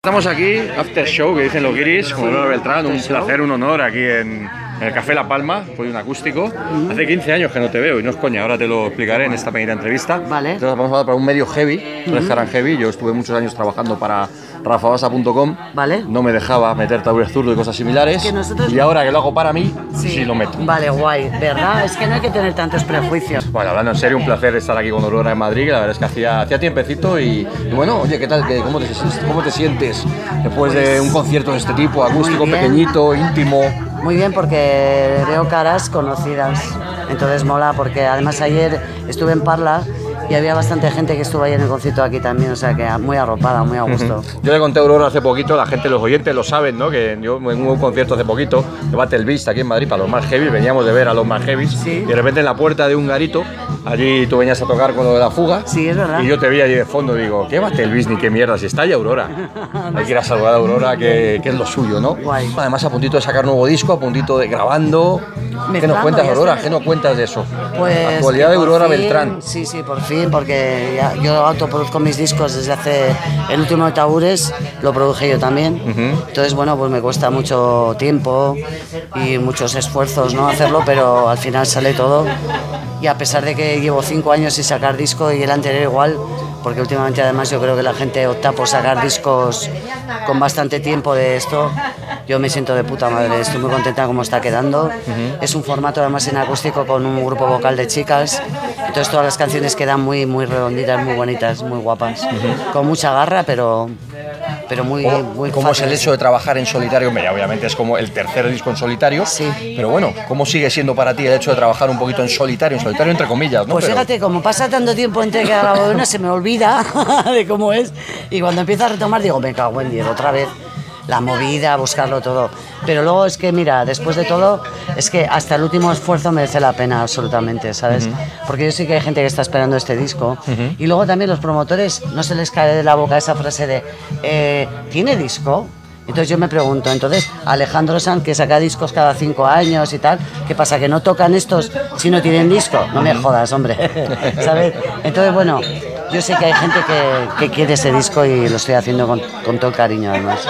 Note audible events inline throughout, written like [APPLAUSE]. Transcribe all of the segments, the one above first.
Estamos aquí, after show, que dicen los guiris, con Beltrán, un placer, un honor aquí en, en el Café La Palma, fue un acústico. Hace 15 años que no te veo y no es coña, ahora te lo explicaré en esta pequeña entrevista. Vale. Entonces vamos a hablar para un medio heavy, un restaurant heavy. Yo estuve muchos años trabajando para rafabasa.com. Vale. No me dejaba meter tabures zurdo y cosas similares. que nosotros- Y ahora que lo hago para mí, sí, lo meto. Vale, guay, ¿verdad? Es que no hay que tener tantos prejuicios. Bueno, hablando en serio, un placer estar aquí con Aurora en Madrid, que la verdad es que hacía, hacía tiempecito y, y bueno, oye, ¿qué tal? ¿Qué- cómo, te, ¿Cómo te sientes después de un concierto de este tipo, acústico, pequeñito, íntimo? Muy bien, porque veo caras conocidas. Entonces mola, porque además ayer estuve en Parla y había bastante gente que estuvo ahí en el concierto aquí también, o sea que muy arropada, muy a gusto. Yo le conté a Aurora hace poquito, la gente, los oyentes lo saben, ¿no? Que yo en un concierto hace poquito, de Battle Beast aquí en Madrid, para los más heavy, veníamos de ver a los más heavy, Sí. y de repente en la puerta de un garito, allí tú venías a tocar con lo de la fuga, Sí, es verdad. y yo te vi allí de fondo, digo, ¿qué Battle Beast ni qué mierda? Si está ahí Aurora. [LAUGHS] Hay que ir a saludar a Aurora, que, que es lo suyo, ¿no? Guay. Además, a puntito de sacar nuevo disco, a puntito de grabando. ¿Qué nos cuentas, Aurora? ¿Qué nos cuentas de eso? Pues Actualidad de Aurora fin- Beltrán. Sí, sí, por fin, porque ya- yo autoproduzco mis discos desde hace el último de Tabures, lo produje yo también. Entonces, bueno, pues me cuesta mucho tiempo y muchos esfuerzos no hacerlo, pero al final sale todo. Y a pesar de que llevo cinco años sin sacar disco y el anterior igual, porque últimamente además yo creo que la gente opta por sacar discos con bastante tiempo de esto. Yo me siento de puta madre, estoy muy contenta como está quedando. Es un formato además en acústico con un grupo vocal de chicas. Entonces todas las canciones quedan muy, muy redonditas, muy bonitas, muy guapas. Con mucha garra, pero, pero muy, muy ¿Cómo es el hecho de trabajar en solitario? Ya obviamente es como el tercer disco en solitario. Sí. Pero bueno, ¿cómo sigue siendo para ti el hecho de trabajar un poquito en solitario? En solitario entre comillas, ¿no? Pues Pero- fíjate, como pasa tanto tiempo entre que grabo una, se me olvida [LAUGHS] de cómo es. Y cuando empiezo a retomar, digo, me cago en diez, otra vez. La movida, buscarlo todo. Pero luego es que, mira, después de todo, es que hasta el último esfuerzo merece la pena, absolutamente, ¿sabes? Porque yo sé que hay gente que está esperando este disco. Y luego también los promotores, no se les cae de la boca esa frase de, eh, ¿tiene disco? Entonces yo me pregunto, entonces Alejandro Sanz que saca discos cada cinco años y tal, ¿qué pasa? ¿Que no tocan estos si no tienen disco? No me jodas, hombre, [LAUGHS] ¿sabes? Entonces bueno, yo sé que hay gente que, que quiere ese disco y lo estoy haciendo con, con todo el cariño además.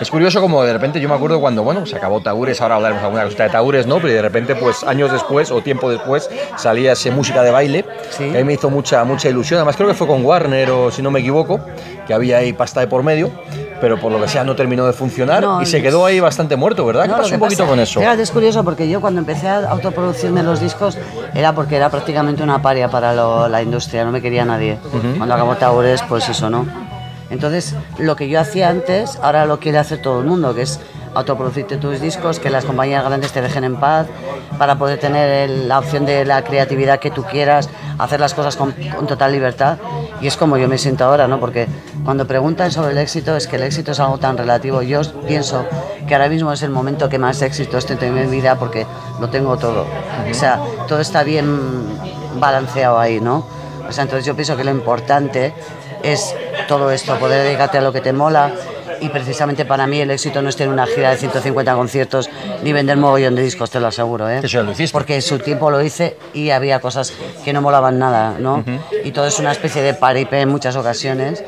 Es curioso como de repente yo me acuerdo cuando, bueno, se acabó Taures, ahora hablaremos alguna cosita de Taures, ¿no? Pero de repente, pues años después o tiempo después salía ese música de baile, Sí. que a mí me hizo mucha, mucha ilusión. Además creo que fue con Warner o si no me equivoco, que había ahí pasta de por medio, pero por lo que sea no terminó de funcionar No, y se quedó ahí bastante muerto, ¿verdad? No, ¿Qué pasó un poquito pasa- con eso? Fíjate, es curioso porque yo cuando empecé a autoproducirme los discos era porque era prácticamente una paria para lo- la industria, no me quería nadie. Cuando acabó Taures, pues eso, ¿no? Entonces, lo que yo hacía antes, ahora lo quiere hacer todo el mundo, que es autoproducirte tus discos, que las compañías grandes te dejen en paz, para poder tener el- la opción de la creatividad que tú quieras, hacer las cosas con, con total libertad. Y es como yo me siento ahora, ¿no? Porque cuando preguntan sobre el éxito, es que el éxito es algo tan relativo. Yo pienso que ahora mismo es el momento que más éxito estoy teniendo en mi vida porque lo tengo todo. O sea, todo está bien balanceado ahí, ¿no? O sea, entonces yo pienso que lo importante es todo esto, poder dedicarte a lo que te mola. Y precisamente para mí el éxito no es tener una gira de 150 conciertos ni vender mogollón de discos, te lo aseguro. ¿eh? Eso ya lo hiciste. Porque en su tiempo lo hice y había cosas que no molaban nada, ¿no? Y todo es una especie de paripé en muchas ocasiones.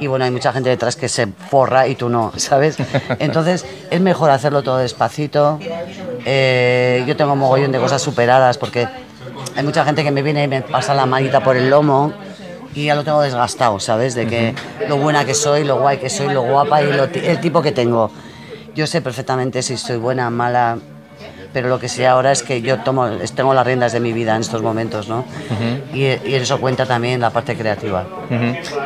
Y bueno, hay mucha gente detrás que se forra y tú no, [LAUGHS] ¿sabes? Entonces es mejor hacerlo todo despacito. Eh, yo tengo mogollón de cosas superadas porque hay mucha gente que me viene y me pasa la manita por el lomo y ya lo tengo desgastado, ¿sabes? De que lo buena que soy, lo guay que soy, lo guapa y lo el tipo que tengo. Yo sé perfectamente si estoy buena, mala, pero lo que sé ahora es que yo tomo, tengo las riendas de mi vida en estos momentos, ¿no? y, y eso cuenta también la parte creativa.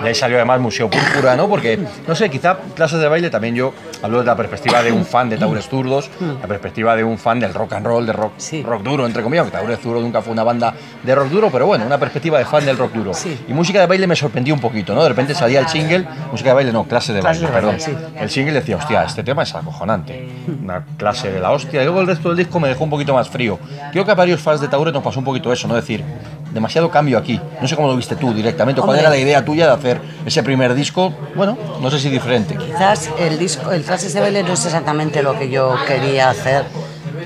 Y ahí salió además Museo Púrpura, ¿no? Porque, no sé, quizá clases de baile también yo hablo desde la perspectiva de un fan de Taures Zurdos, la perspectiva de un fan del rock and roll, de rock, rock duro, entre comillas, porque Taures Zurdos nunca fue una banda de rock duro, pero bueno, una perspectiva de fan del rock duro. Y música de baile me sorprendió un poquito, ¿no? De repente salía el single, música de baile, no, clase de baile, perdón. El single decía, hostia, este tema es acojonante, una clase de la hostia. Y luego el resto del disco me dejó un poquito más frío. Creo que a varios fans de Taures nos pasó un poquito eso, ¿no? Decir, demasiado cambio aquí. No sé cómo lo viste tú directamente. ¿Cuál era la idea tuya de hacer ese primer disco? Bueno, no sé si diferente. Quizás el disco, el Clases de Baile no es exactamente lo que yo quería hacer.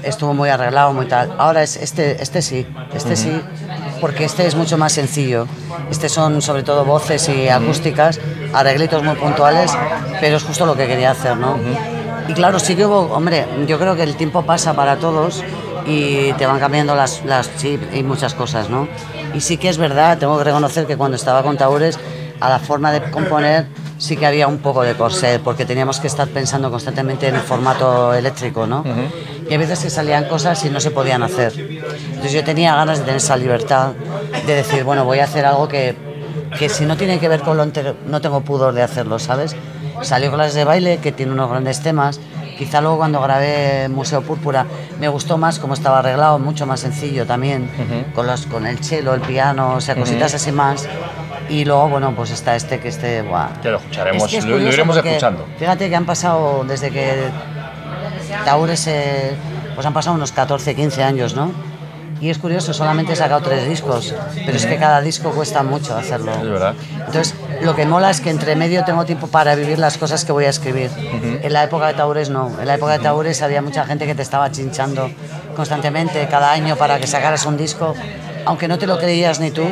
Estuvo muy arreglado, muy tal. Ahora es este, este sí, este sí, porque este es mucho más sencillo. Este son sobre todo voces y acústicas, arreglitos muy puntuales, pero es justo lo que quería hacer, ¿no? Y claro, sí que hubo, hombre, yo creo que el tiempo pasa para todos y te van cambiando las, las sí, y muchas cosas, ¿no? Y sí que es verdad, tengo que reconocer que cuando estaba con Taures, a la forma de componer sí que había un poco de corset, porque teníamos que estar pensando constantemente en el formato eléctrico, ¿no? Y a veces que salían cosas y no se podían hacer. Entonces yo tenía ganas de tener esa libertad de decir, bueno, voy a hacer algo que, que si no tiene que ver con lo anterior, no tengo pudor de hacerlo, ¿sabes? Salió clases de baile, que tiene unos grandes temas, Quizá luego cuando grabé Museo Púrpura me gustó más cómo estaba arreglado, mucho más sencillo también, con, los, con el cello, el piano, o sea, cositas así más. Y luego, bueno, pues está este que este, buah. Que lo escucharemos, lo, iremos escuchando. Fíjate que han pasado, desde que Taures, pues han pasado unos 14, 15 años, ¿no? Y es curioso, solamente he sacado tres discos, pero es que cada disco cuesta mucho hacerlo. Es verdad. Entonces, lo que mola es que entre medio tengo tiempo para vivir las cosas que voy a escribir. En la época de Taures no. En la época de Taures había mucha gente que te estaba chinchando constantemente cada año para que sacaras un disco, aunque no te lo creías ni tú,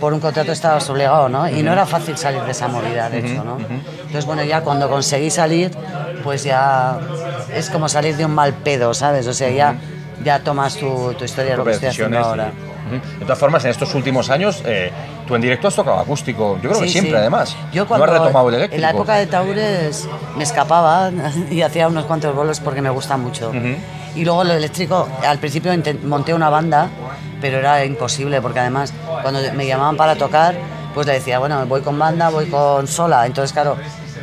por un contrato estabas obligado, ¿no? Y no era fácil salir de esa movida, de hecho, ¿no? Entonces, bueno, ya cuando conseguí salir, pues ya es como salir de un mal pedo, ¿sabes? O sea, ya ya tomas tu, tu historia, lo que estoy haciendo ahora. De todas formas, en estos últimos años, eh, tú en directo has tocado acústico. Yo creo que siempre, además. Yo cuando, no has retomado el eléctrico. En la época de Taures me escapaba [LAUGHS] y hacía unos cuantos bolos porque me gusta mucho. Y luego lo eléctrico, al principio monté una banda, pero era imposible porque además cuando me llamaban para tocar, pues le decía, bueno, voy con banda, voy con sola. Entonces, claro,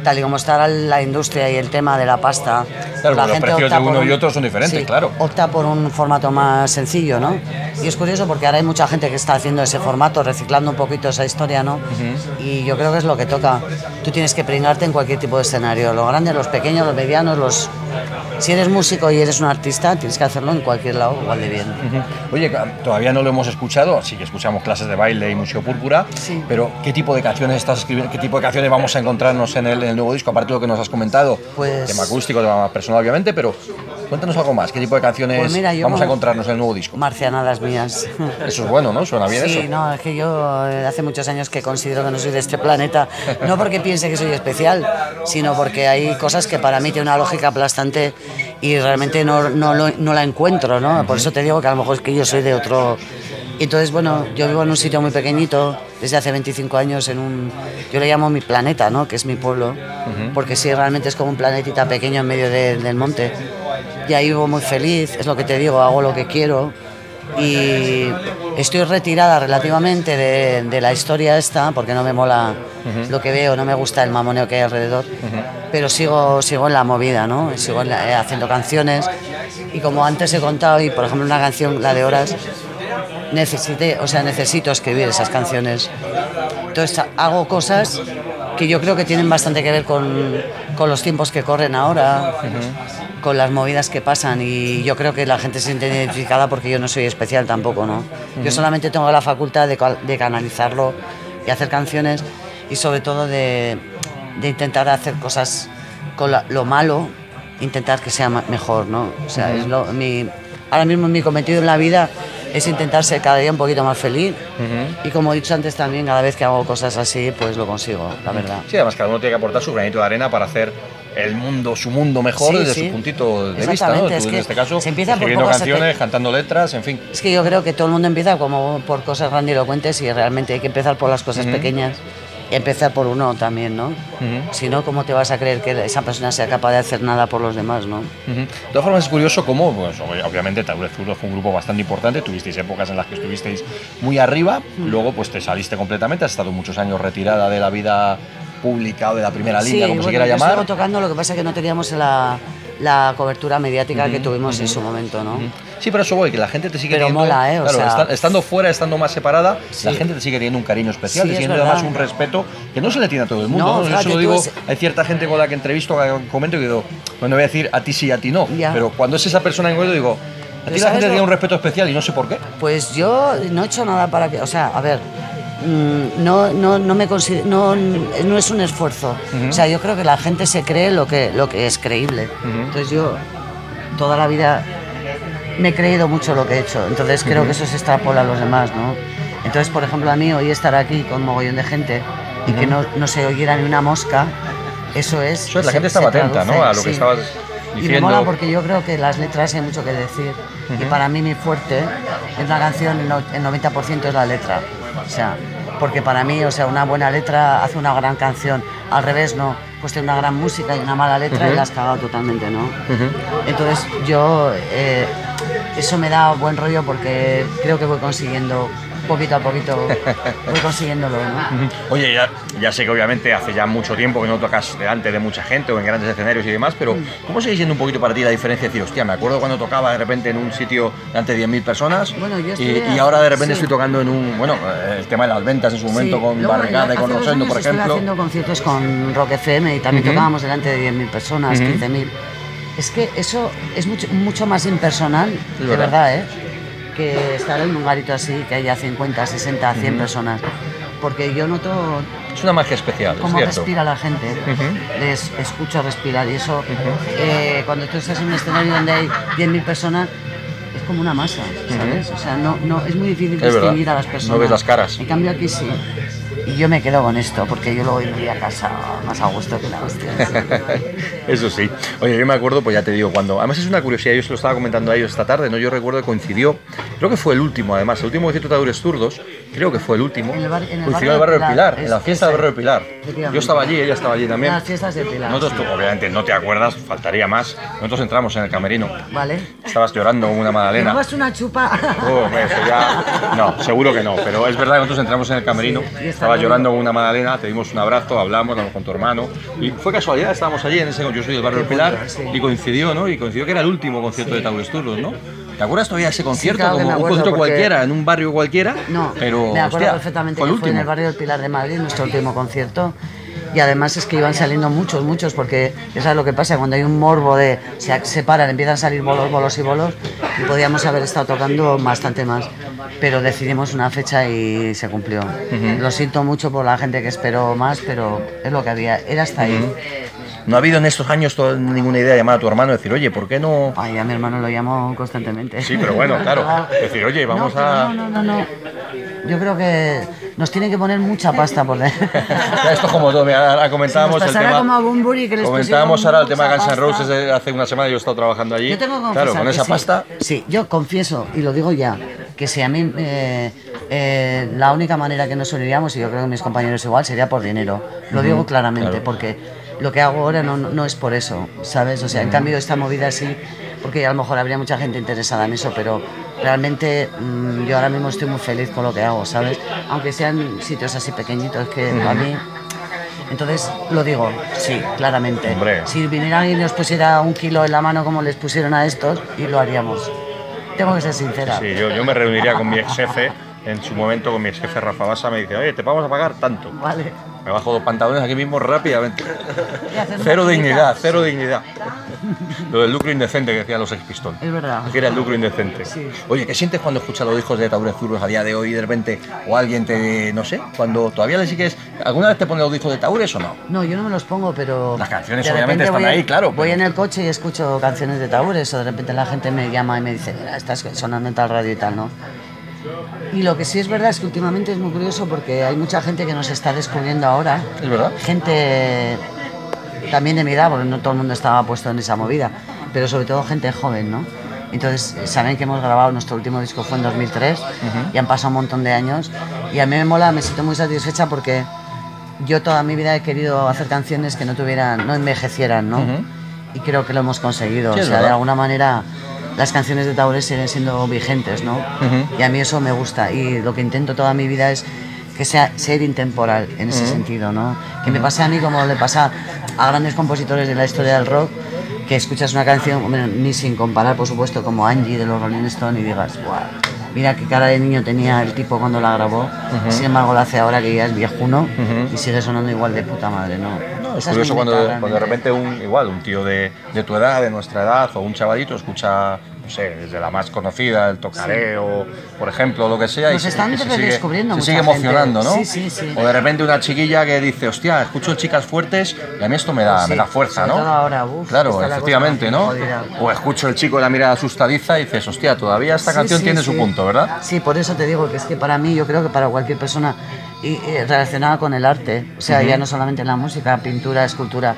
tal y como está la industria y el tema de la pasta, claro, la los precios de uno y otro son diferentes, claro. Opta por un formato más sencillo, ¿no? Y es curioso porque ahora hay mucha gente que está haciendo ese formato, reciclando un poquito esa historia, ¿no? Y yo creo que es lo que toca. Tú tienes que pringarte en cualquier tipo de escenario, los grandes, los pequeños, los medianos, los si eres músico y eres un artista, tienes que hacerlo en cualquier lado igual de bien. Oye, todavía no lo hemos escuchado, sí que escuchamos clases de baile y Museo Púrpura, pero ¿qué tipo de canciones estás escribiendo? ¿Qué tipo de canciones vamos a encontrarnos en el, nuevo disco? Aparte de lo que nos has comentado, pues, tema acústico, tema personal obviamente, pero cuéntanos algo más. ¿Qué tipo de canciones pues vamos a encontrarnos en el nuevo disco? Marcianadas mías. Eso es bueno, ¿no? Suena bien eso. Sí, no, es que yo eh, hace muchos años que considero que no soy de este planeta, no porque piense que soy especial, sino porque hay cosas que para mí tienen una lógica aplastante y realmente no, no, no la encuentro, ¿no? Por eso te digo que a lo mejor es que yo soy de otro... Y entonces, bueno, yo vivo en un sitio muy pequeñito, desde hace 25 años, en un... Yo le llamo mi planeta, ¿no? Que es mi pueblo, porque sí, realmente es como un planetita pequeño en medio del monte. Y ahí vivo muy feliz, es lo que te digo, hago lo que quiero y estoy retirada relativamente de, de, la historia esta porque no me mola lo que veo, no me gusta el mamoneo que hay alrededor, pero sigo, sigo en la movida, ¿no? Sigo eh, haciendo canciones. Y como antes he contado, y por ejemplo una canción, la de Horas, necesité, o sea, necesito escribir esas canciones. Entonces hago cosas que yo creo que tienen bastante que ver con, con los tiempos que corren ahora con las movidas que pasan y yo creo que la gente se siente identificada porque yo no soy especial tampoco, ¿no? Yo solamente tengo la facultad de, de, canalizarlo y hacer canciones y sobre todo de, de intentar hacer cosas con lo malo, intentar que sea mejor, ¿no? O sea, es lo, mi, ahora mismo mi cometido en la vida es intentar ser cada día un poquito más feliz y como he dicho antes también, cada vez que hago cosas así, pues lo consigo, la verdad. Sí, además cada uno tiene que aportar su granito de arena para hacer el mundo, su mundo mejor desde su puntito de vista, ¿no? en este caso, se empieza escribiendo canciones, cantando letras, en fin. Es que yo creo que todo el mundo empieza como por cosas grandilocuentes y realmente hay que empezar por las cosas pequeñas empezar por uno también, ¿no? Si no, ¿cómo te vas a creer que esa persona sea capaz de hacer nada por los demás, ¿no? De todas formas, es curioso cómo, pues, obviamente, Taure Zurdo fue un grupo bastante importante, tuvisteis épocas en las que estuvisteis muy arriba, luego pues te saliste completamente, has estado muchos años retirada de la vida pública o de la primera línea, como se quiera llamar. Tocando, lo que pasa es que no teníamos la, la cobertura mediática que tuvimos en su momento, ¿no? Sí, pero eso voy, que la gente te sigue pero teniendo. Mola, ¿eh? O claro, sea, estando fuera, estando más separada, la gente te sigue teniendo un cariño especial, Sí, te es sigue verdad. además un respeto que no se le tiene a todo el mundo. No, ¿no? Yo lo digo, es- hay cierta gente con la que entrevisto, que comento y digo, bueno, voy a decir a ti sí, a ti no. Ya. Pero cuando es esa persona en concreto, digo, a ti la ¿sabes gente lo- tiene un respeto especial y no sé por qué. Pues yo no he hecho nada para que, o sea, a ver, no, no, no me consider- no, no es un esfuerzo. O sea, yo creo que la gente se cree lo que, lo que es creíble. Entonces yo toda la vida me he creído mucho lo que he hecho. Entonces creo que eso se extrapola a los demás, ¿no? Entonces, por ejemplo, a mí hoy estar aquí con un mogollón de gente y que no, no se oyera ni una mosca, eso es... Eso es, la se- gente estaba atenta, ¿no? A lo que estabas Y me diciendo. mola porque yo creo que las letras hay mucho que decir. Y para mí mi fuerte es una canción, el 90% es la letra. O sea, porque para mí, o sea, una buena letra hace una gran canción. Al revés, no. Pues tiene una gran música y una mala letra y la has cagado totalmente, ¿no? Entonces yo, eh, eso me da buen rollo porque creo que voy consiguiendo, poquito a poquito, [LAUGHS] voy consiguiéndolo, ¿no? Oye, ya, ya sé que obviamente hace ya mucho tiempo que no tocas delante de mucha gente o en grandes escenarios y demás, pero ¿cómo sigue siendo un poquito para ti la diferencia de decir, hostia, me acuerdo cuando tocaba de repente en un sitio delante de 10.000 personas Bueno, yo y, estuve- y ahora de repente sí. estoy tocando en un, bueno, eh, el tema de las ventas en su momento Sí, con luego, Barricada y con Rosendo, por estuve ejemplo. haciendo conciertos con Rock FM y también tocábamos delante de 10.000 personas, 15.000. Es que eso es mucho, mucho más impersonal, de verdad. verdad, ¿eh? Que estar en un garito así, que haya 50, 60, 100 personas. Porque yo noto Es una magia especial, es cómo cierto. respira la gente. Les escucho respirar y eso, eh, cuando tú estás en un escenario donde hay 10.000 personas, es como una masa, ¿sabes? O sea, no, no, es muy difícil Es verdad. distinguir a las No personas. ves las caras. En cambio aquí sí. Y yo me quedo con esto, porque yo luego iría a casa más a gusto que la hostia. [LAUGHS] Eso sí. Oye, yo me acuerdo, pues ya te digo, cuando. Además, es una curiosidad, yo se lo estaba comentando a ellos esta tarde, ¿no? Yo recuerdo que coincidió, creo que fue el último, además, el último concierto de Taures Zurdos, creo que fue el último. En el bar- en el coincidió en el barrio barrio de del Pilar, Pilar, en la es- fiesta del barrio del Pilar. Yo estaba allí, ella estaba allí también. Las fiestas de Pilar. Nosotros, tú, obviamente, no te acuerdas, faltaría más. Nosotros entramos en el camerino. Vale. Estabas llorando como una ¿Me magdalena. robas una chupa? Oh, hombre, eso ya- No, seguro que no, pero es verdad que nosotros entramos en el camerino, Sí, estaba llorando con una magdalena, te dimos un abrazo, hablamos, hablamos con tu hermano, y fue casualidad, estábamos allí, en ese, yo soy del barrio del Pilar, sí. y coincidió, ¿no? Y coincidió que era el último concierto de Taures Turdos, ¿no? ¿Te acuerdas todavía ese concierto? claro que como un concierto cualquiera, en un barrio cualquiera, No, pero me acuerdo hostia, perfectamente fue que fue en el barrio del Pilar de Madrid, nuestro último concierto. Y además es que iban saliendo muchos, muchos, porque ya sabes lo que pasa, cuando hay un morbo de se separan, empiezan a salir bolos, bolos y bolos, y podíamos haber estado tocando bastante más. Pero decidimos una fecha y se cumplió. Lo siento mucho por la gente que esperó más, pero es lo que había, era hasta ahí. No ha habido en estos años ninguna idea de llamar a tu hermano y decir, oye, ¿por qué no...? Ay, a mi hermano lo llamo constantemente. Sí, pero bueno, claro, [LAUGHS] decir, oye, vamos No, a... No, no, no, no. Yo creo que nos tienen que poner mucha pasta por dentro. [LAUGHS] Esto es como todo, ahora comentábamos Si el tema... como a Bunbury, que les Comentábamos ahora el tema de Guns N'. Roses hace una semana, yo he estado trabajando allí. Yo tengo que claro, con esa sí. pasta... Sí, yo confieso, y lo digo ya, que si a mí eh, eh, la única manera que nos uniríamos, y yo creo que mis compañeros igual, sería por dinero. Lo digo claramente, porque lo que hago ahora no, no es por eso, ¿sabes? O sea, en cambio esta movida sí, porque a lo mejor habría mucha gente interesada en eso, pero realmente mm, yo ahora mismo estoy muy feliz con lo que hago, ¿sabes? Aunque sean sitios así pequeñitos que a mí... Entonces, lo digo, sí, claramente. Hombre. Si viniera y nos pusiera un kilo en la mano como les pusieron a estos, y lo haríamos. Tengo que ser sincera. Sí, yo, yo me reuniría con mi ex jefe, en su momento con mi ex jefe Rafa Basa, me dice, oye, te vamos a pagar tanto. Vale. Me bajo dos pantalones aquí mismo rápidamente. Cero dignidad, cero dignidad. Lo del lucro indecente que decían los ex pistón. Es verdad. Que era el lucro indecente. Sí. Oye, ¿qué sientes cuando escuchas los hijos de Taure Zurros a día de hoy de repente, o alguien te, no sé, cuando todavía le sigues, ¿alguna vez te pone los discos de Taures o no? No, yo no me los pongo, pero. Las canciones obviamente están ahí, claro, Voy en el coche y escucho canciones de Taures, o de repente la gente me llama y me dice, estás sonando en tal radio y tal, ¿no? Y lo que sí es verdad es que últimamente es muy curioso porque hay mucha gente que nos está descubriendo ahora. Es verdad. Gente también de mi edad, porque no todo el mundo estaba puesto en esa movida, pero sobre todo gente joven, ¿no? Entonces, saben que hemos grabado nuestro último disco fue en 2003 y han pasado un montón de años y a mí me mola, me siento muy satisfecha porque yo toda mi vida he querido hacer canciones que no tuvieran, no envejecieran, ¿no? Y creo que lo hemos conseguido. Sí, o sea, de alguna manera las canciones de Taures siguen siendo vigentes, ¿no? Y a mí eso me gusta. Y lo que intento toda mi vida es que sea ser intemporal en ese sentido, ¿no? Que me pase a mí como le pasa a grandes compositores de la historia del rock, que escuchas una canción, ni sin comparar, por supuesto, como Angie de los Rolling Stones y digas, "Buah, mira qué cara de niño tenía el tipo cuando la grabó, sin embargo la hace ahora que ya es viejuno y sigue sonando igual de puta madre, ¿no? Es curioso cuando, de realmente. repente un, igual un tío de, de tu edad, de nuestra edad, o un chavalito escucha, no sé, desde la más conocida, el tocareo, por ejemplo, lo que sea, Nos se- están se sigue, redescubriendo se sigue emocionando, ¿no? Sí, sí, sí. O de repente una chiquilla que dice, hostia, escucho chicas fuertes y a mí esto me da, Sí, me da fuerza, sobre ¿no? todo ahora, uf, claro, efectivamente, ¿no? O escucho el chico de la mirada asustadiza y dices, hostia, todavía esta Sí, canción sí, tiene sí. su punto, ¿verdad? Sí, por eso te digo que es que para mí, yo creo que para cualquier persona y, y relacionada con el arte, o sea, ya no solamente en la música, pintura, escultura,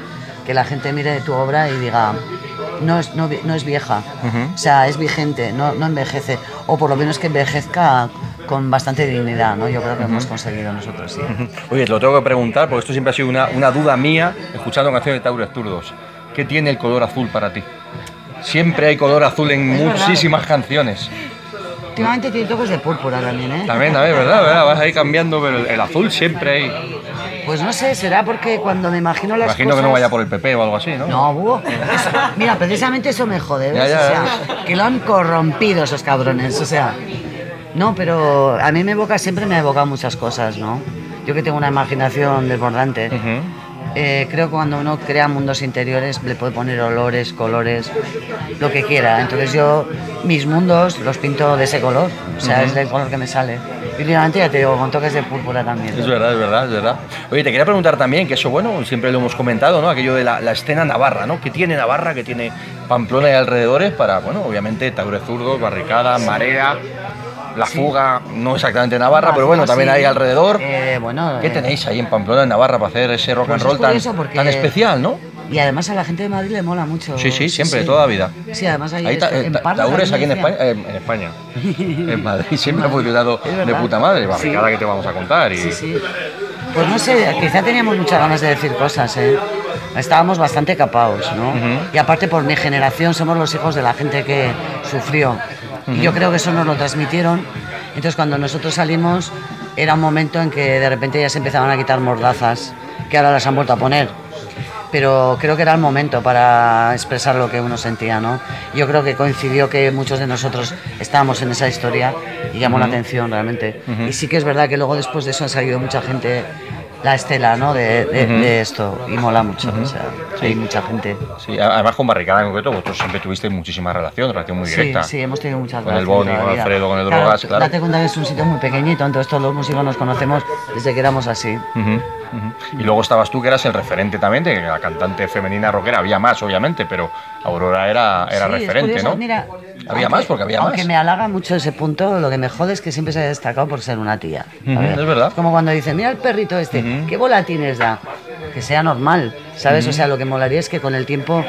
que la gente mire tu obra y diga, no es, no, es vieja, o sea, es vigente, no, no envejece, o por lo menos que envejezca con bastante dignidad, ¿no? Yo creo que hemos conseguido nosotros, sí. [LAUGHS] Oye, te lo tengo que preguntar porque esto siempre ha sido una, una duda mía escuchando canciones de Taures Zurdos. ¿Qué tiene el color azul para ti? Siempre hay color azul en Es verdad. muchísimas canciones. Últimamente tiene toques de púrpura también, ¿eh? También, también, ¿verdad? ¿verdad? Vas ahí cambiando, pero el azul siempre hay. Pues no sé, será porque cuando me imagino las Imagino cosas... que no vaya por el PP o algo así, ¿no? No, búho. Eso- mira, precisamente eso me jode, ¿ves? Ya, ya, O sea, que lo han corrompido esos cabrones, o sea. No, pero a mí me evoca, siempre me ha evocado muchas cosas, ¿no? Yo que tengo una imaginación desbordante. Eh, creo que cuando uno crea mundos interiores le puede poner olores, colores, lo que quiera. Entonces yo mis mundos los pinto de ese color, o sea, es del color que me sale. Y ya te digo, con toques de púrpura también. Es verdad, es verdad, es verdad. Oye, te quería preguntar también, que eso, bueno, siempre lo hemos comentado, ¿no? Aquello de la, la escena navarra, ¿no? ¿Qué tiene Navarra, que tiene Pamplona y alrededores para, bueno, obviamente, Taures Zurdos, Barricada, Marea, La Fuga, no exactamente Navarra, Ah, pero bueno, sí. también hay alrededor. Eh, bueno, ¿Qué eh, tenéis ahí en Pamplona, en Navarra, para hacer ese rock Pues and roll tan especial, no? Y además a la gente de Madrid le mola mucho. Sí, sí, siempre, toda la vida. Sí, además hay este- eh, Taures aquí en España, eh, en España, [LAUGHS] en Madrid, siempre ha funcionado de puta madre. Sí. Barricada que te vamos a contar. Y, Sí, sí. Pues no sé, quizá teníamos muchas ganas de decir cosas, ¿eh? Estábamos bastante capados, ¿no? Y aparte por mi generación somos los hijos de la gente que sufrió. Y yo creo que eso nos lo transmitieron. Entonces cuando nosotros salimos era un momento en que de repente ya se empezaban a quitar mordazas, que ahora las han vuelto a poner. Pero creo que era el momento para expresar lo que uno sentía, ¿no? Yo creo que coincidió que muchos de nosotros estábamos en esa historia y llamó la atención realmente. Y sí que es verdad que luego después de eso ha salido mucha gente, la estela, ¿no? De, de- de esto y mola mucho, o sea, hay mucha gente. Sí, además con Barricada en concreto, vosotros siempre tuvisteis muchísima relación, relación muy Sí, directa. sí, hemos tenido muchas Con el Boni, con. Alfredo, con el Drogas, claro. Date cuenta que es un sitio muy pequeñito, entonces todos los músicos nos conocemos desde que éramos así. Ujú, ujú. Y luego estabas tú, que eras el referente también, de que la cantante femenina rockera, había más, obviamente, pero Aurora era, era Sí, es referente, curioso, ¿no? Mira, había aunque- más, porque había aunque más. me halaga mucho ese punto, lo que me jode es que siempre se ha destacado por ser una tía. Es verdad. Como cuando dicen, mira el perrito este, Ujú. ¿qué volatines da? Que sea normal, ¿sabes? O sea, lo que molaría es que con el tiempo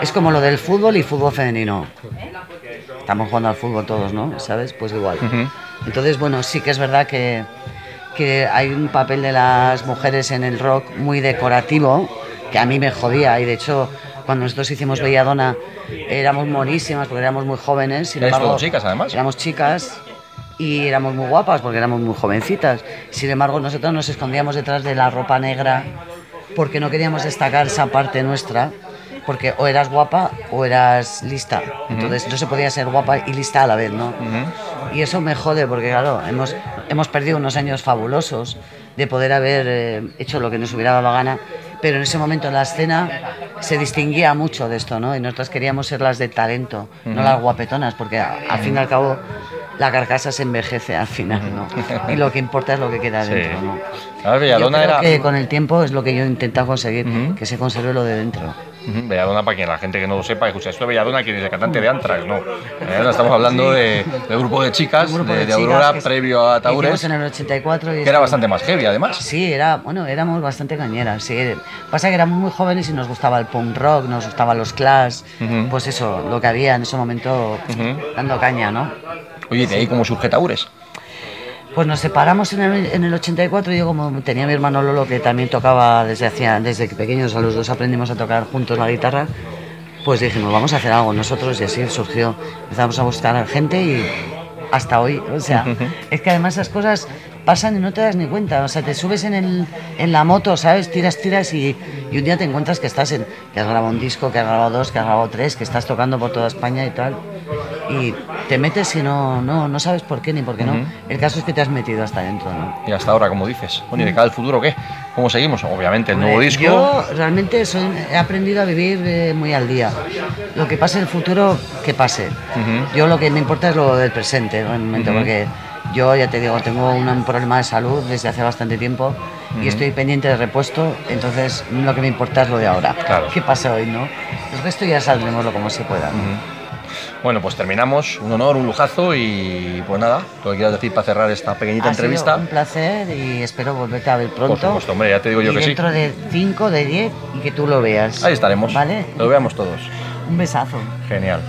es como lo del fútbol y fútbol femenino. Estamos jugando al fútbol todos, ¿no? ¿Sabes? Pues igual. Entonces, bueno, sí que es verdad que, que hay un papel de las mujeres en el rock muy decorativo, que a mí me jodía. Y de hecho, cuando nosotros hicimos Belladona, éramos monísimas porque éramos muy jóvenes. Sin embargo, chicas, además. Éramos chicas y éramos muy guapas porque éramos muy jovencitas. Sin embargo, nosotros nos escondíamos detrás de la ropa negra porque no queríamos destacar esa parte nuestra. Porque o eras guapa o eras lista. Entonces no se podía ser guapa y lista a la vez, ¿no? Y eso me jode porque, claro, hemos, hemos perdido unos años fabulosos de poder haber eh, hecho lo que nos hubiera dado la gana, pero en ese momento en la escena se distinguía mucho de esto, ¿no? Y nosotras queríamos ser las de talento, no las guapetonas, porque al fin y al cabo la carcasa se envejece al final, ¿no? [LAUGHS] Y lo que importa es lo que queda Sí. dentro, ¿no? Además, Yo Belladona creo era. que con el tiempo es lo que yo he intentado conseguir, Ujú. que se conserve lo de dentro. Belladona, para quien la gente que no lo sepa, escucha, esto de Belladona, quien es el cantante de Antrax, no. Belladona, estamos hablando de, de grupo de chicas, grupo de, de chicas Aurora, previo a que Taures, en el 84 y que era esto- bastante más heavy, además. Sí, era, bueno, éramos bastante cañeras. Sí. Pasa que éramos muy jóvenes y nos gustaba el punk rock, nos gustaban los Clash, Ujú. pues eso, lo que había en ese momento dando caña, ¿no? Oye, de ahí cómo surge Taures. Pues nos separamos en el, en el 84 y yo como tenía mi hermano Lolo que también tocaba desde hacía desde que pequeños a los dos aprendimos a tocar juntos la guitarra, pues dijimos vamos a hacer algo nosotros y así surgió. Empezamos a buscar gente y hasta hoy, o sea, [LAUGHS] es que además esas cosas pasan y no te das ni cuenta, o sea, te subes en, el, en la moto, ¿sabes? Tiras, tiras y, y un día te encuentras que estás en, que has grabado un disco, que has grabado dos, que has grabado tres, que estás tocando por toda España y tal y te metes y no, no, no sabes por qué ni por qué no. El caso es que te has metido hasta dentro, ¿no? Y hasta ahora, como dices. Bueno, ¿y de cara al futuro qué? ¿Cómo seguimos? Obviamente, el nuevo Hombre, disco. Yo realmente soy- he aprendido a vivir eh, muy al día. Lo que pase en el futuro, que pase. Yo lo que me importa es lo del presente, realmente, Ujú. porque yo ya te digo, tengo un, un problema de salud desde hace bastante tiempo y estoy pendiente de repuesto, entonces lo que me importa es lo de ahora. Claro. ¿Qué pasa hoy, no? El resto ya saldremos lo como se pueda. ¿no? Bueno, pues terminamos. Un honor, un lujazo y pues nada, lo que quieras decir para cerrar esta pequeñita Ha sido entrevista. un placer y espero volverte a ver pronto. Por supuesto, hombre, ya te digo yo y que sí. dentro de 5, de 10 y que tú lo veas. Ahí estaremos. ¿Vale? Lo veamos todos. Un besazo. Genial.